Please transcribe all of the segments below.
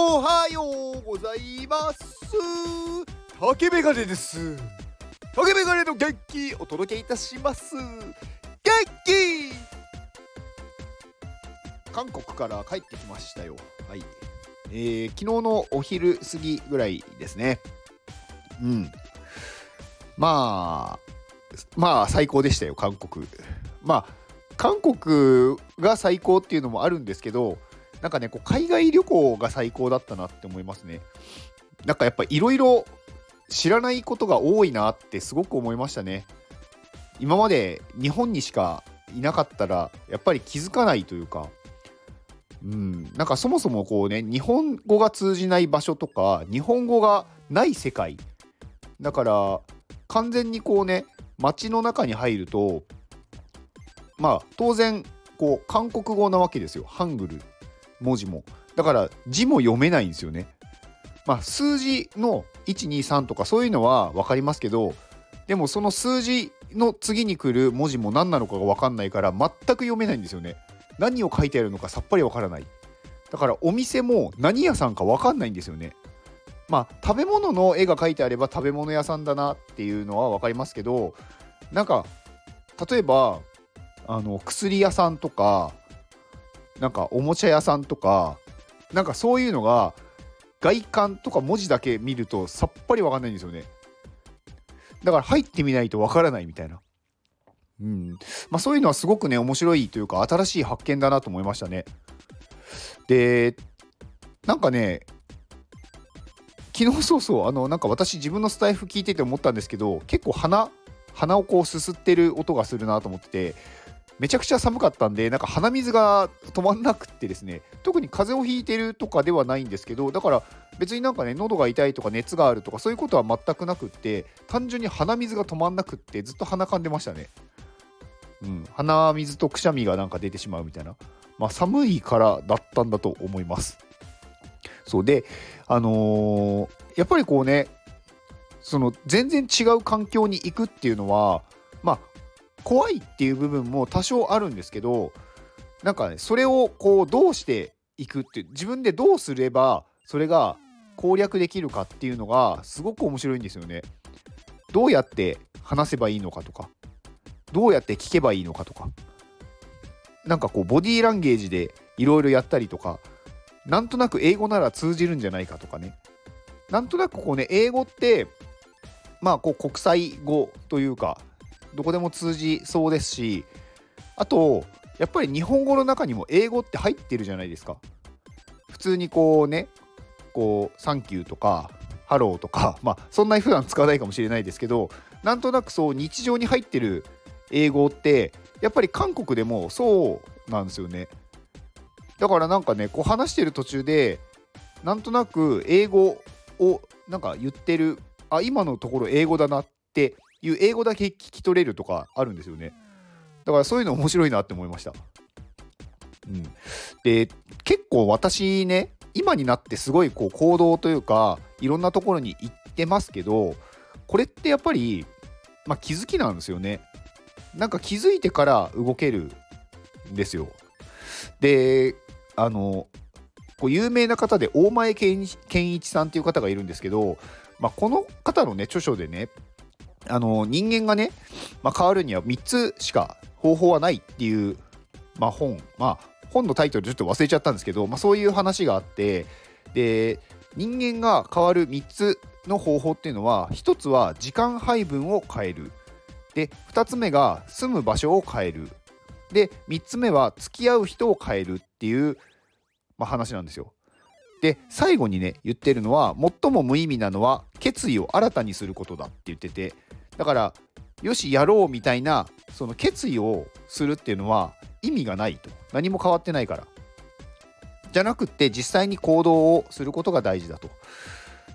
おはようございます。竹メガネです。竹メガネの元気お届けいたします。元気！韓国から帰ってきましたよ。はい。えー、昨日のお昼過ぎぐらいですね。うん。まあまあ最高でしたよ韓国。まあ韓国が最高っていうのもあるんですけどなんかねこう海外旅行が最高だったなって思いますね。なんかやっぱいろいろ知らないことが多いなってすごく思いましたね。今まで日本にしかいなかったらやっぱり気づかないというか。うん。なんかそもそもこうね日本語が通じない場所とか日本語がない世界。だから完全にこうね街の中に入るとまあ当然こう韓国語なわけですよ。ハングル。文字も。だから字も読めないんですよね。まあ数字の123とかそういうのは分かりますけどでもその数字の次に来る文字も何なのかが分かんないから全く読めないんですよね。何を書いてあるのかさっぱり分からない。だからお店も何屋さんか分かんないんですよね。まあ食べ物の絵が描いてあれば食べ物屋さんだなっていうのは分かりますけどなんか例えばあの薬屋さんとかなんかおもちゃ屋さんとかなんかそういうのが外観とか文字だけ見るとさっぱり分かんないんですよね。だから入ってみないと分からないみたいな。うん。まあそういうのはすごくね面白いというか新しい発見だなと思いましたね。でなんかね昨日そうそうあのなんか私自分のスタイフ聞いてて思ったんですけど結構鼻鼻をこうすすってる音がするなと思っててめちゃくちゃ寒かったんでなんか鼻水が止まんなくってですね特に風邪をひいてるとかではないんですけどだから別になんかね喉が痛いとか熱があるとかそういうことは全くなくって単純に鼻水が止まんなくってずっと鼻かんでましたね。うん。鼻水とくしゃみがなんか出てしまうみたいな。まあ寒いからだったんだと思います。そう。であのー、やっぱりこうねその全然違う環境に行くっていうのはまあ怖いっていう部分も多少あるんですけどなんかねそれをこうどうしていくって自分でどうすればそれが攻略できるかっていうのがすごく面白いんですよね。どうやって話せばいいのかとかどうやって聞けばいいのかとかなんかこうボディーランゲージでいろいろやったりとかなんとなく英語なら通じるんじゃないかとかねなんとなくこうね英語ってまあこう国際語というかどこでも通じそうですしあとやっぱり日本語の中にも英語って入ってるじゃないですか。普通にこうねこう「サンキュー」とか「ハロー」とか まあそんなに普段使わないかもしれないですけどなんとなくそう日常に入ってる英語ってやっぱり韓国でもそうなんですよね。だからなんかねこう話してる途中でなんとなく英語をなんか言ってるあ今のところ英語だなっていう英語だけ聞き取れるとかあるんですよね。だからそういうの面白いなって思いました。うん、で結構私ね今になってすごいこう行動というかいろんなところに行ってますけどこれってやっぱり、まあ、気づきなんですよね。なんか気づいてから動けるんですよ。であのこう有名な方で大前健一さんっていう方がいるんですけど、まあ、この方のね著書でねあの人間がね、まあ、変わるには3つしか方法はないっていう、まあ、本まあ本のタイトルちょっと忘れちゃったんですけど、まあ、そういう話があってで人間が変わる3つの方法っていうのは1つは時間配分を変えるで2つ目が住む場所を変えるで3つ目は付き合う人を変えるっていう、まあ、話なんですよ。で最後にね言ってるのは最も無意味なのは決意を新たにすることだって言っててだからよしやろうみたいなその決意をするっていうのは意味がないと。何も変わってないから。じゃなくって実際に行動をすることが大事だと。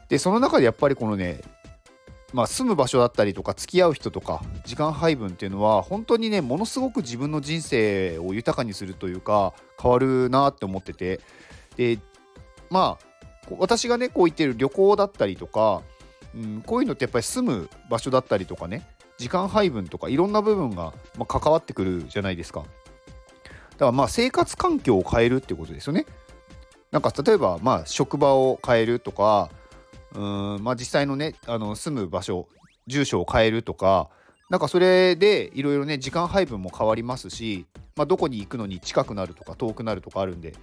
でその中でやっぱりこのねまあ、住む場所だったりとか付き合う人とか時間配分っていうのは本当にねものすごく自分の人生を豊かにするというか変わるなって思ってて。でまあ私がねこう言ってる旅行だったりとかうん、こういうのってやっぱり住む場所だったりとかね時間配分とかいろんな部分が、ま関わってくるじゃないですか。だからまあ生活環境を変えるってことですよね。なんか例えばまあ職場を変えるとかうーんまあ実際のねあの住む場所住所を変えるとかなんかそれでいろいろね時間配分も変わりますし、まあ、どこに行くのに近くなるとか遠くなるとかあるんで。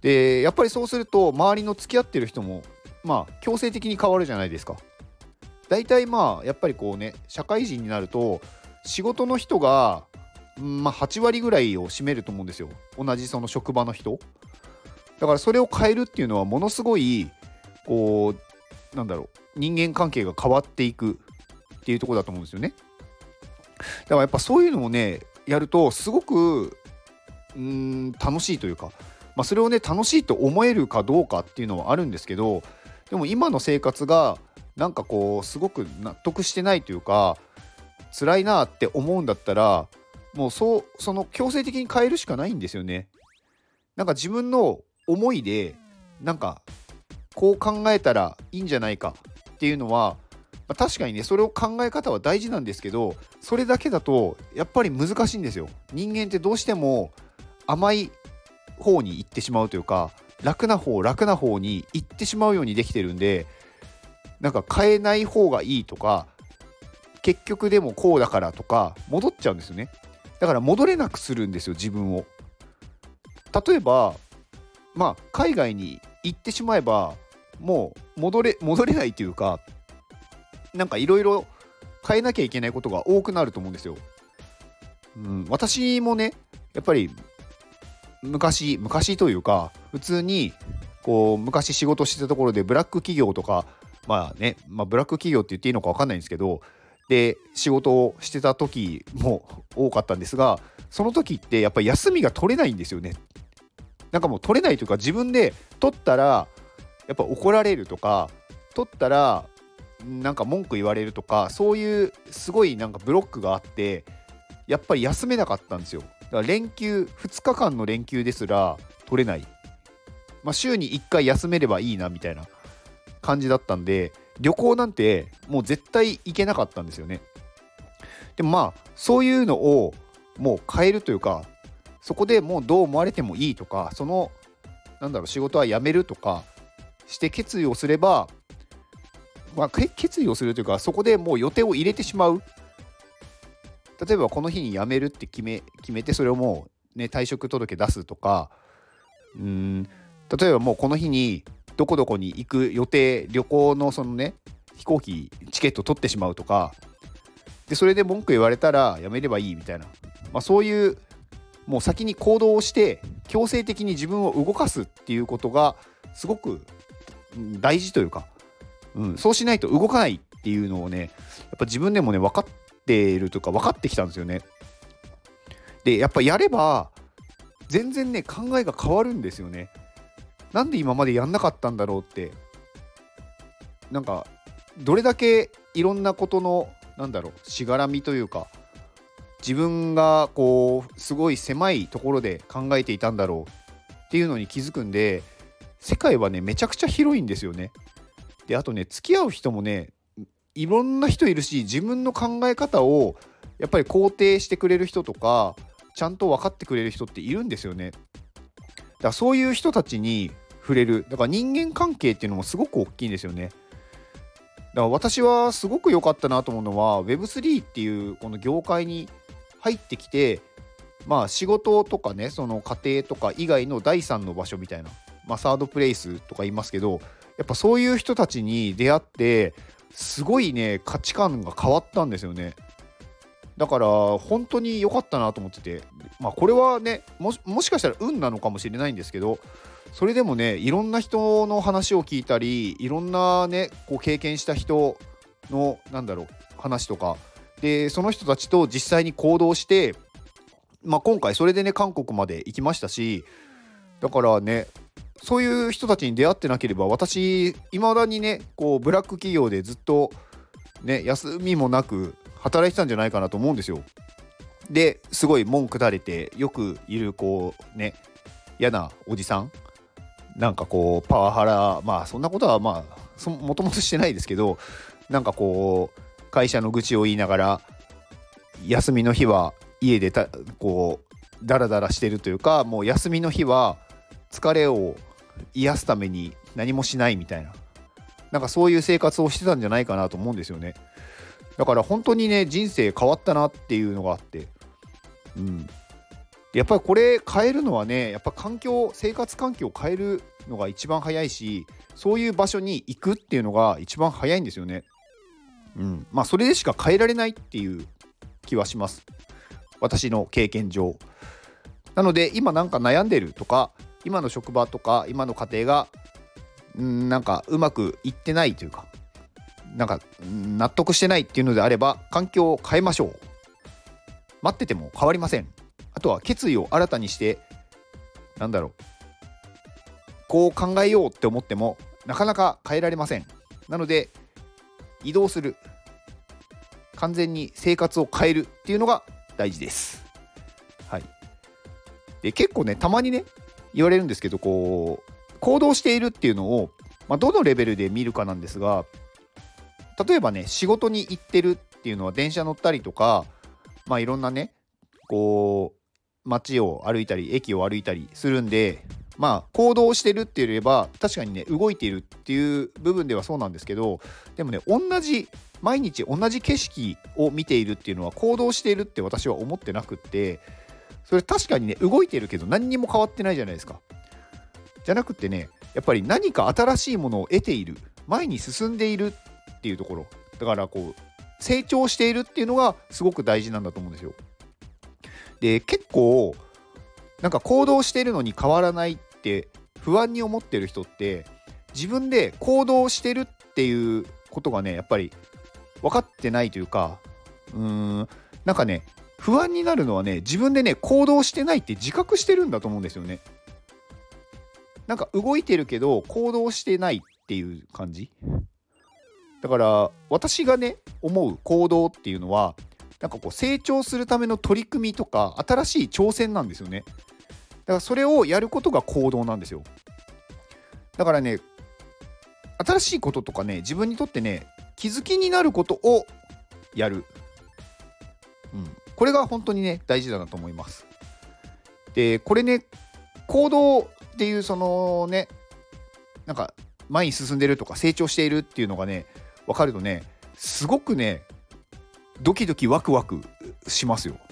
でやっぱりそうすると周りの付き合ってる人もまあ強制的に変わるじゃないですか。大体まあやっぱりこうね社会人になると仕事の人が、まあ、8割ぐらいを占めると思うんですよ。同じその職場の人。だからそれを変えるっていうのはものすごいこうなんだろう人間関係が変わっていくっていうとこだと思うんですよね。だからやっぱそういうのをねやるとすごくうん楽しいというか、まあ、それをね楽しいと思えるかどうかっていうのはあるんですけどでも今の生活がなんかこうすごく納得してないというか辛いなって思うんだったらもうそうその強制的に変えるしかないんですよね。なんか自分の思いでなんかこう考えたらいいんじゃないかっていうのは、まあ、確かにねそれを考え方は大事なんですけどそれだけだとやっぱり難しいんですよ。人間ってどうしても甘い方に行ってしまうというか楽な方楽な方に行ってしまうようにできてるんでなんか変えない方がいいとか結局でもこうだからとか戻っちゃうんですよね。だから戻れなくするんですよ自分を。例えばまあ海外に行ってしまえばもう戻れ戻れないというかなんかいろいろ変えなきゃいけないことが多くなると思うんですよ、うん、私もねやっぱり昔昔というか普通にこう昔仕事してたところでブラック企業とかまあね、まあ、ブラック企業って言っていいのか分かんないんですけどで仕事をしてた時も 多かったんですがその時ってやっぱり休みが取れないんですよね。なんかもう取れないというか自分で取ったらやっぱ怒られるとか取ったらなんか文句言われるとかそういうすごいなんかブロックがあってやっぱり休めなかったんですよ。だから連休2日間の連休ですら取れない。まあ週に1回休めればいいなみたいな。感じだったんで旅行なんてもう絶対行けなかったんですよね。でもまあそういうのをもう変えるというかそこでもうどう思われてもいいとかそのなんだろう仕事は辞めるとかして決意をすれば、まあ、決意をするというかそこでもう予定を入れてしまう。例えばこの日に辞めるって決め決めてそれをもうね退職届出すとかうん例えばもうこの日にどこどこに行く予定旅行のそのね飛行機チケット取ってしまうとかでそれで文句言われたらやめればいいみたいな、まあ、そういうもう先に行動をして強制的に自分を動かすっていうことがすごく大事というか、うん、そうしないと動かないっていうのをねやっぱ自分でもね分かっているというか分かってきたんですよね。でやっぱやれば全然ね考えが変わるんですよね。なんで今までやんなかったんだろうってなんかどれだけいろんなことのなんだろうしがらみというか自分がこうすごい狭いところで考えていたんだろうっていうのに気づくんで世界はねめちゃくちゃ広いんですよね。であとね付き合う人もねいろんな人いるし自分の考え方をやっぱり肯定してくれる人とかちゃんと分かってくれる人っているんですよね。だからそういう人たちに触れるだから人間関係っていうのもすごく大きいんですよね。だから私はすごく良かったなと思うのは Web3 っていうこの業界に入ってきてまあ仕事とかねその家庭とか以外の第三の場所みたいな、まあ、サードプレイスとか言いますけどやっぱそういう人たちに出会ってすごいね価値観が変わったんですよね。だから本当に良かったなと思っててまあこれはねもしかしたら運なのかもしれないんですけどそれでもねいろんな人の話を聞いたりいろんなねこう経験した人のなんだろう話とかでその人たちと実際に行動して、まあ、今回それでね韓国まで行きましたしだからねそういう人たちに出会ってなければ私いまだにねこうブラック企業でずっとね休みもなく働いてたんじゃないかなと思うんですよ。ですごい文句垂れてよくいるこうね嫌なおじさん。なんかこうパワハラまあそんなことはまあもともとしてないですけどなんかこう会社の愚痴を言いながら休みの日は家でたこうダラダラしてるというかもう休みの日は疲れを癒すために何もしないみたいな。なんかそういう生活をしてたんじゃないかなと思うんですよね。だから本当にね人生変わったなっていうのがあってうん。やっぱりこれ変えるのはねやっぱ環境生活環境を変えるのが一番早いしそういう場所に行くっていうのが一番早いんですよね。うん。まあそれでしか変えられないっていう気はします。私の経験上。なので今なんか悩んでるとか今の職場とか今の家庭がんなんかうまくいってないというかなんか納得してないっていうのであれば環境を変えましょう。待ってても変わりません。あとは決意を新たにしてなんだろう。こう考えようって思ってもなかなか変えられません。なので移動する。完全に生活を変えるっていうのが大事です。はい。で結構ねたまにね言われるんですけどこう行動しているっていうのを、まあ、どのレベルで見るかなんですが例えばね仕事に行ってるっていうのは電車乗ったりとかまあいろんなねこう街を歩いたり駅を歩いたりするんでまあ行動してるって言えば確かにね動いているっていう部分ではそうなんですけどでもね同じ毎日同じ景色を見ているっていうのは行動しているって私は思ってなくってそれ確かにね動いてるけど何にも変わってないじゃないですか。じゃなくてねやっぱり何か新しいものを得ている前に進んでいるっていうところだからこう成長しているっていうのがすごく大事なんだと思うんですよ。で結構なんか行動してるのに変わらないって不安に思ってる人って自分で行動してるっていうことがねやっぱり分かってないというかうーんなんかね不安になるのはね自分でね行動してないって自覚してるんだと思うんですよね。なんか動いてるけど行動してないっていう感じだから私がね思う行動っていうのはなんかこう成長するための取り組みとか新しい挑戦なんですよね。だからそれをやることが行動なんですよ。だからね新しいこととかね自分にとってね気づきになることをやる、うん、これが本当にね大事だなと思います。でこれね行動っていうそのねなんか前に進んでるとか成長しているっていうのがね分かるとねすごくねドキドキワクワクしますよ。だか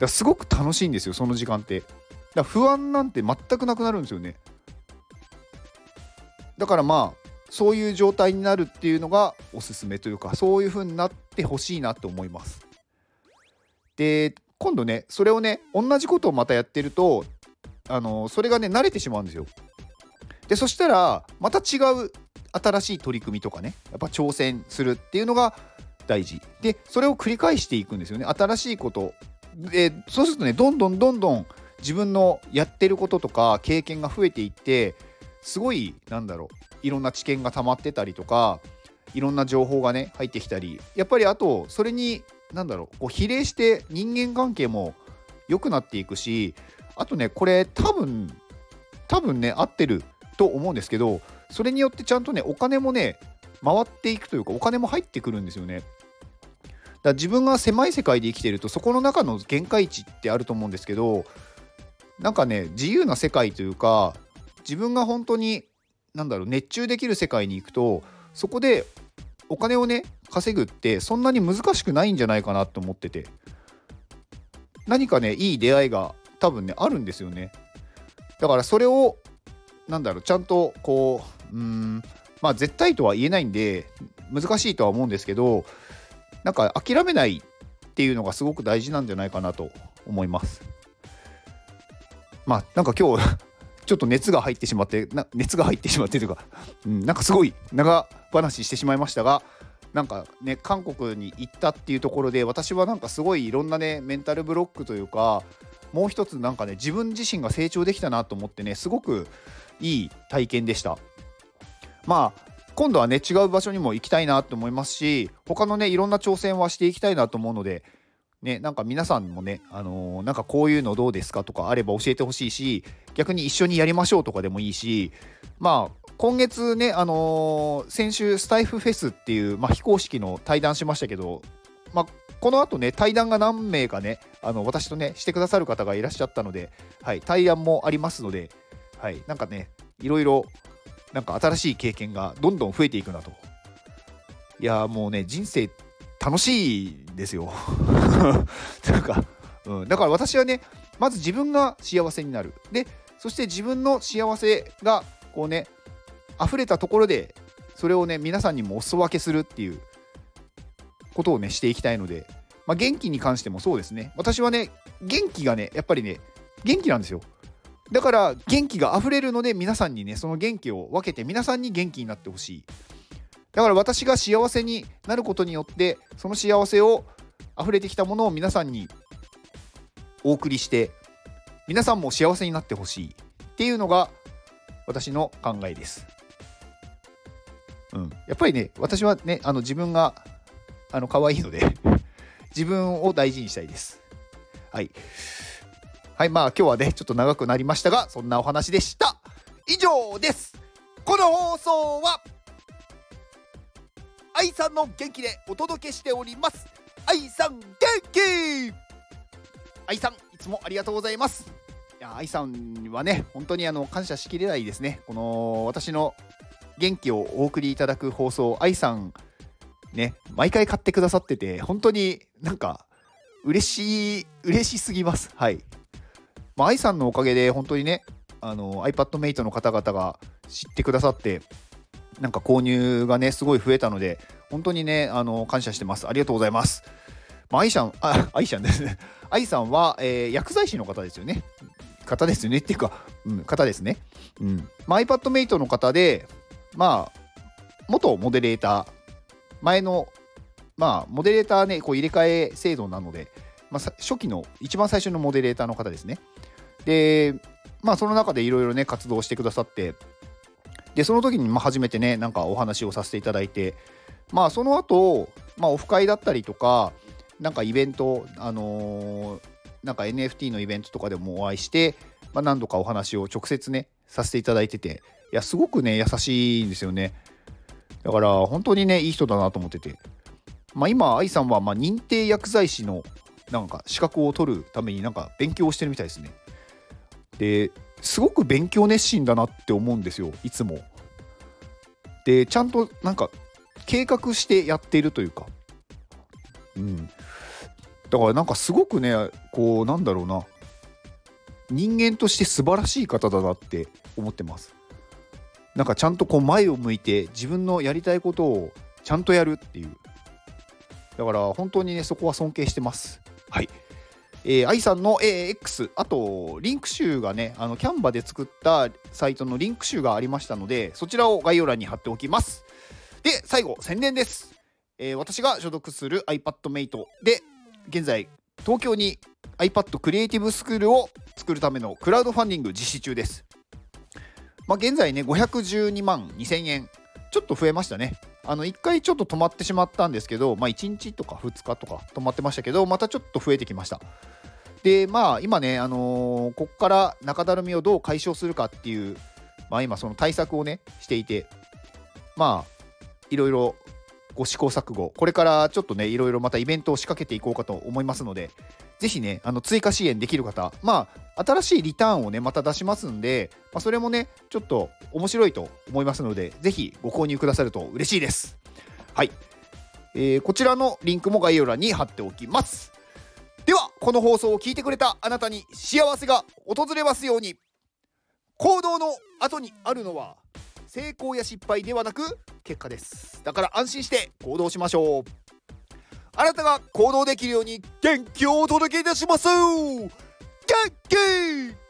らすごく楽しいんですよその時間って。だから不安なんて全くなくなるんですよね。だからまあそういう状態になるっていうのがおすすめというかそういう風になってほしいなと思います。で今度ねそれをね同じことをまたやってるとあのそれがね慣れてしまうんですよ。でそしたらまた違う新しい取り組みとかねやっぱ挑戦するっていうのが大事。でそれを繰り返していくんですよね。新しいこと。でそうするとねどんどんどんどん自分のやってることとか経験が増えていってすごいなんだろういろんな知見が溜まってたりとかいろんな情報がね入ってきたりやっぱりあとそれになんだろうこう比例して人間関係も良くなっていくしあとねこれ多分多分ね合ってると思うんですけどそれによってちゃんとねお金もね回っていくというかお金も入ってくるんですよね。だから自分が狭い世界で生きてるとそこの中の限界値ってあると思うんですけどなんかね自由な世界というか自分が本当になんだろう熱中できる世界に行くとそこでお金をね稼ぐってそんなに難しくないんじゃないかなと思ってて何かねいい出会いが多分ねあるんですよねだからそれをなんだろうちゃんとこううん。まあ絶対とは言えないんで難しいとは思うんですけどなんか諦めないっていうのがすごく大事なんじゃないかなと思います。まあなんか今日 ちょっと熱が入ってしまってな熱が入ってしまってというか、うん、なんかすごい長話してしまいましたがなんかね韓国に行ったっていうところで私はなんかすごいいろんなねメンタルブロックというかもう一つなんかね自分自身が成長できたなと思ってねすごくいい体験でした。まあ今度はね違う場所にも行きたいなと思いますし他のねいろんな挑戦はしていきたいなと思うのでね、なんか皆さんもね、あのー、なんかこういうのどうですかとかあれば教えてほしいし、逆に一緒にやりましょうとかでもいいし、まあ、今月ね、あのー、先週スタイフフェスっていう、まあ、非公式の対談しましたけど、まあ、この後ね、対談が何名かね、あの私とね、してくださる方がいらっしゃったので、はい、対談もありますので、はいなんかねいろいろなんか新しい経験がどんどん増えていくなと。いやもうね人生楽しいですよ。なんか、うん、だから私はねまず自分が幸せになる。でそして自分の幸せがこうね溢れたところでそれをね皆さんにもお裾分けするっていうことをねしていきたいので、まあ、元気に関してもそうですね。私はね元気がねやっぱりね元気なんですよ。だから元気が溢れるので皆さんにねその元気を分けて皆さんに元気になってほしいだから私が幸せになることによってその幸せを溢れてきたものを皆さんにお送りして皆さんも幸せになってほしいっていうのが私の考えです。うん、やっぱりね私はねあの自分があの可愛いので自分を大事にしたいです。はい。はいまあ今日はねちょっと長くなりましたがそんなお話でした。以上です。この放送は愛さんの元気でお届けしております。愛さん元気愛さんいつもありがとうございますいや愛さんはね本当にあの感謝しきれないですねこの私の元気をお送りいただく放送愛さんね毎回買ってくださってて本当になんか嬉しい嬉しすぎますはいまあ愛さんのおかげで本当にねあの iPadMate の方々が知ってくださってなんか購入がねすごい増えたので本当にねあの感謝してますありがとうございますまあ、愛さん、あ、愛さんですね。愛さんは、えー、薬剤師の方ですよね。方ですよね。っていうか、うん、方ですね。うん。まあ、iPadMate の方で、まあ、元モデレーター、前の、まあ、モデレーターね、こう入れ替え制度なので、まあ、初期の、一番最初のモデレーターの方ですね。で、まあ、その中でいろいろね、活動してくださって、で、その時に、まあ、初めてね、なんかお話をさせていただいて、まあ、その後、まあ、オフ会だったりとか、なんかイベント、あのー、なんか NFT のイベントとかでもお会いして、まあ、何度かお話を直接ね、させていただいてて、いや、すごくね、優しいんですよね。だから、本当にね、いい人だなと思ってて。まあ、今、愛さんは、ま認定薬剤師の、なんか、資格を取るために、なんか、勉強してるみたいですね。で、すごく勉強熱心だなって思うんですよ、いつも。で、ちゃんと、なんか、計画してやっているというか、うん。だからなんかすごくね、こう、なんだろうな。人間として素晴らしい方だなって思ってます。なんかちゃんとこう前を向いて自分のやりたいことをちゃんとやるっていう。だから本当にね、そこは尊敬してます。はい。えー、愛さんの AX、あと、リンク集がね、あの、キャンバで作ったサイトのリンク集がありましたので、そちらを概要欄に貼っておきます。で、最後、宣伝です。えー、私が所属する iPadMate で現在東京に iPad クリエイティブスクールを作るためのクラウドファンディング実施中です。まあ、現在ね512万2000円ちょっと増えましたね。あの1回ちょっと止まってしまったんですけど、まあ、1日とか2日とか止まってましたけどまたちょっと増えてきました。でまあ今ね、あのー、こっから中だるみをどう解消するかっていう、まあ、今その対策をねしていてまあいろいろご試行錯誤、これからちょっとね、いろいろまたイベントを仕掛けていこうかと思いますので、ぜひね、あの追加支援できる方、まあ、新しいリターンをね、また出しますんで、まあ、それもね、ちょっと面白いと思いますので、ぜひご購入くださると嬉しいです。はい。えー、こちらのリンクも概要欄に貼っておきます。では、この放送を聞いてくれたあなたに幸せが訪れますように、行動の後にあるのは、成功や失敗ではなく結果です。だから安心して行動しましょう。あなたが行動できるように元気をお届けいたします。元気